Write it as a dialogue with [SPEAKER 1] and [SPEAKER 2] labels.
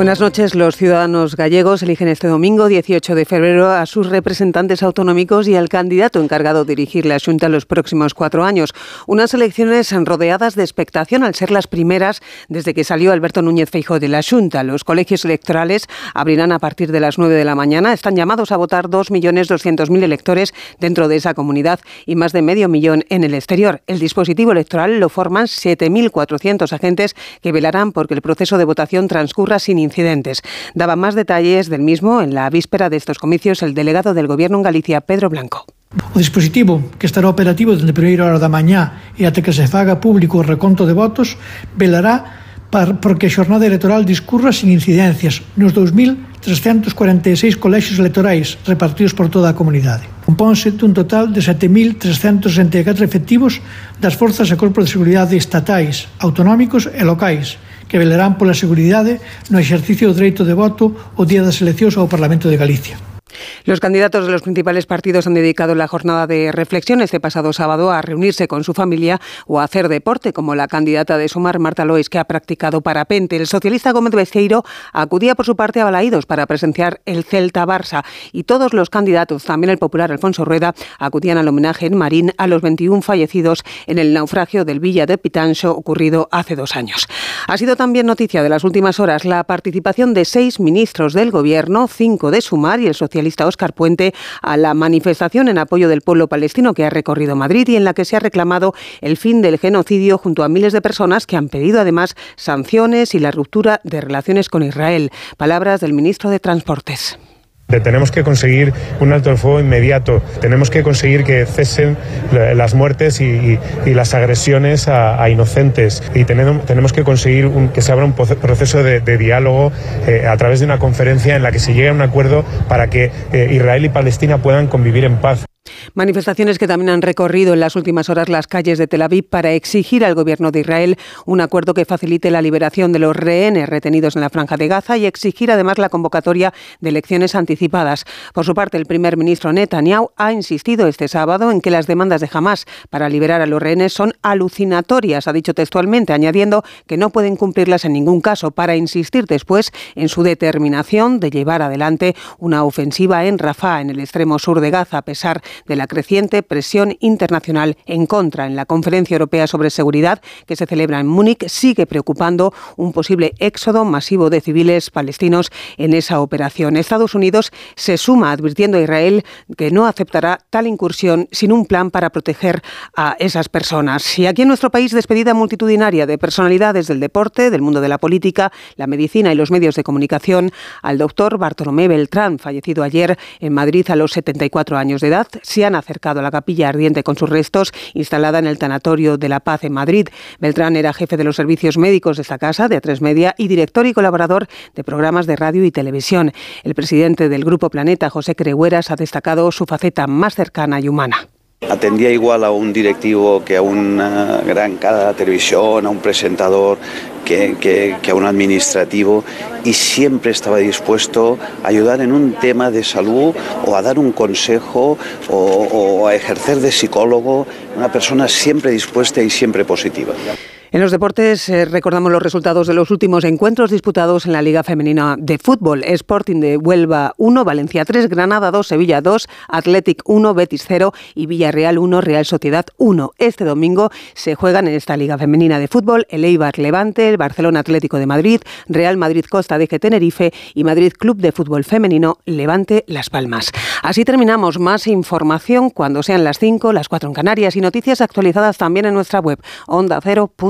[SPEAKER 1] Buenas noches. Los ciudadanos gallegos eligen este domingo, 18 de febrero, a sus representantes autonómicos y al candidato encargado de dirigir la Junta los próximos cuatro años. Unas elecciones rodeadas de expectación al ser las primeras desde que salió Alberto Núñez Feijóo de la Junta. Los colegios electorales abrirán a partir de las 9 de la mañana. Están llamados a votar 2.200.000 electores dentro de esa comunidad y más de medio millón en el exterior. El dispositivo electoral lo forman 7.400 agentes que velarán porque el proceso de votación transcurra sin incidentes. Daba más detalles del mismo en la víspera de estos comicios el delegado del Gobierno en Galicia, Pedro Blanco.
[SPEAKER 2] O dispositivo que estará operativo desde a primeira hora da mañá e até que se faga público o reconto de votos velará para, porque a xornada electoral discurra sin incidencias nos 2.346 colexios electorais repartidos por toda a comunidade compónse un total de 7.364 efectivos das forzas e corpos de seguridade estatais, autonómicos e locais, que velerán pola seguridade no exercicio do dereito de voto o día das eleccións ao Parlamento de Galicia.
[SPEAKER 1] Los candidatos de los principales partidos han dedicado la jornada de reflexión este pasado sábado a reunirse con su familia o a hacer deporte, como la candidata de Sumar, Marta Lois, que ha practicado parapente. El socialista Gómez Besteiro acudía por su parte a Balaídos para presenciar el Celta Barça y todos los candidatos, también el popular Alfonso Rueda, acudían al homenaje en Marín a los 21 fallecidos en el naufragio del Villa de Pitancho ocurrido hace dos años. Ha sido también noticia de las últimas horas la participación de seis ministros del Gobierno, cinco de Sumar y el socialista Óscar Puente a la manifestación en apoyo del pueblo palestino que ha recorrido Madrid y en la que se ha reclamado el fin del genocidio junto a miles de personas que han pedido además sanciones y la ruptura de relaciones con Israel. Palabras del ministro de Transportes.
[SPEAKER 3] Tenemos que conseguir un alto el fuego inmediato, tenemos que conseguir que cesen las muertes y, las agresiones a, inocentes y tenemos, que conseguir que se abra un proceso de, diálogo eh, a través de una conferencia en la que se llegue a un acuerdo para que eh, Israel y Palestina puedan convivir en paz.
[SPEAKER 1] Manifestaciones que también han recorrido en las últimas horas las calles de Tel Aviv para exigir al gobierno de Israel un acuerdo que facilite la liberación de los rehenes retenidos en la franja de Gaza y exigir además la convocatoria de elecciones anticipadas. Por su parte, el primer ministro Netanyahu ha insistido este sábado en que las demandas de Hamas para liberar a los rehenes son alucinatorias, ha dicho textualmente, añadiendo que no pueden cumplirlas en ningún caso para insistir después en su determinación de llevar adelante una ofensiva en Rafah, en el extremo sur de Gaza, a pesar de la creciente presión internacional en contra. En la Conferencia Europea sobre Seguridad que se celebra en Múnich sigue preocupando un posible éxodo masivo de civiles palestinos en esa operación. Estados Unidos se suma advirtiendo a Israel que no aceptará tal incursión sin un plan para proteger a esas personas. Y aquí en nuestro país despedida multitudinaria de personalidades del deporte, del mundo de la política, la medicina y los medios de comunicación al doctor Bartolomé Beltrán, fallecido ayer en Madrid a los 74 años de edad se han acercado a la capilla ardiente con sus restos, instalada en el Tanatorio de la Paz en Madrid. Beltrán era jefe de los servicios médicos de esta casa, de A3 Media, y director y colaborador de programas de radio y televisión. El presidente del Grupo Planeta, José Crehueras, ha destacado su faceta más cercana y humana.
[SPEAKER 4] Atendía igual a un directivo que a una gran cara de televisión, a un presentador, que, a un administrativo y siempre estaba dispuesto a ayudar en un tema de salud o a dar un consejo o, o a ejercer de psicólogo, una persona siempre dispuesta y siempre positiva.
[SPEAKER 1] En los deportes eh, recordamos los resultados de los últimos encuentros disputados en la Liga Femenina de Fútbol. Sporting de Huelva 1, Valencia 3, Granada 2, Sevilla 2, Athletic 1, Betis 0 y Villarreal 1, Real Sociedad 1. Este domingo se juegan en esta Liga Femenina de Fútbol el Eibar Levante, el Barcelona Atlético de Madrid, Real Madrid Costa de Tenerife y Madrid Club de Fútbol Femenino Levante Las Palmas. Así terminamos. Más información cuando sean las 5, las 4 en Canarias y noticias actualizadas también en nuestra web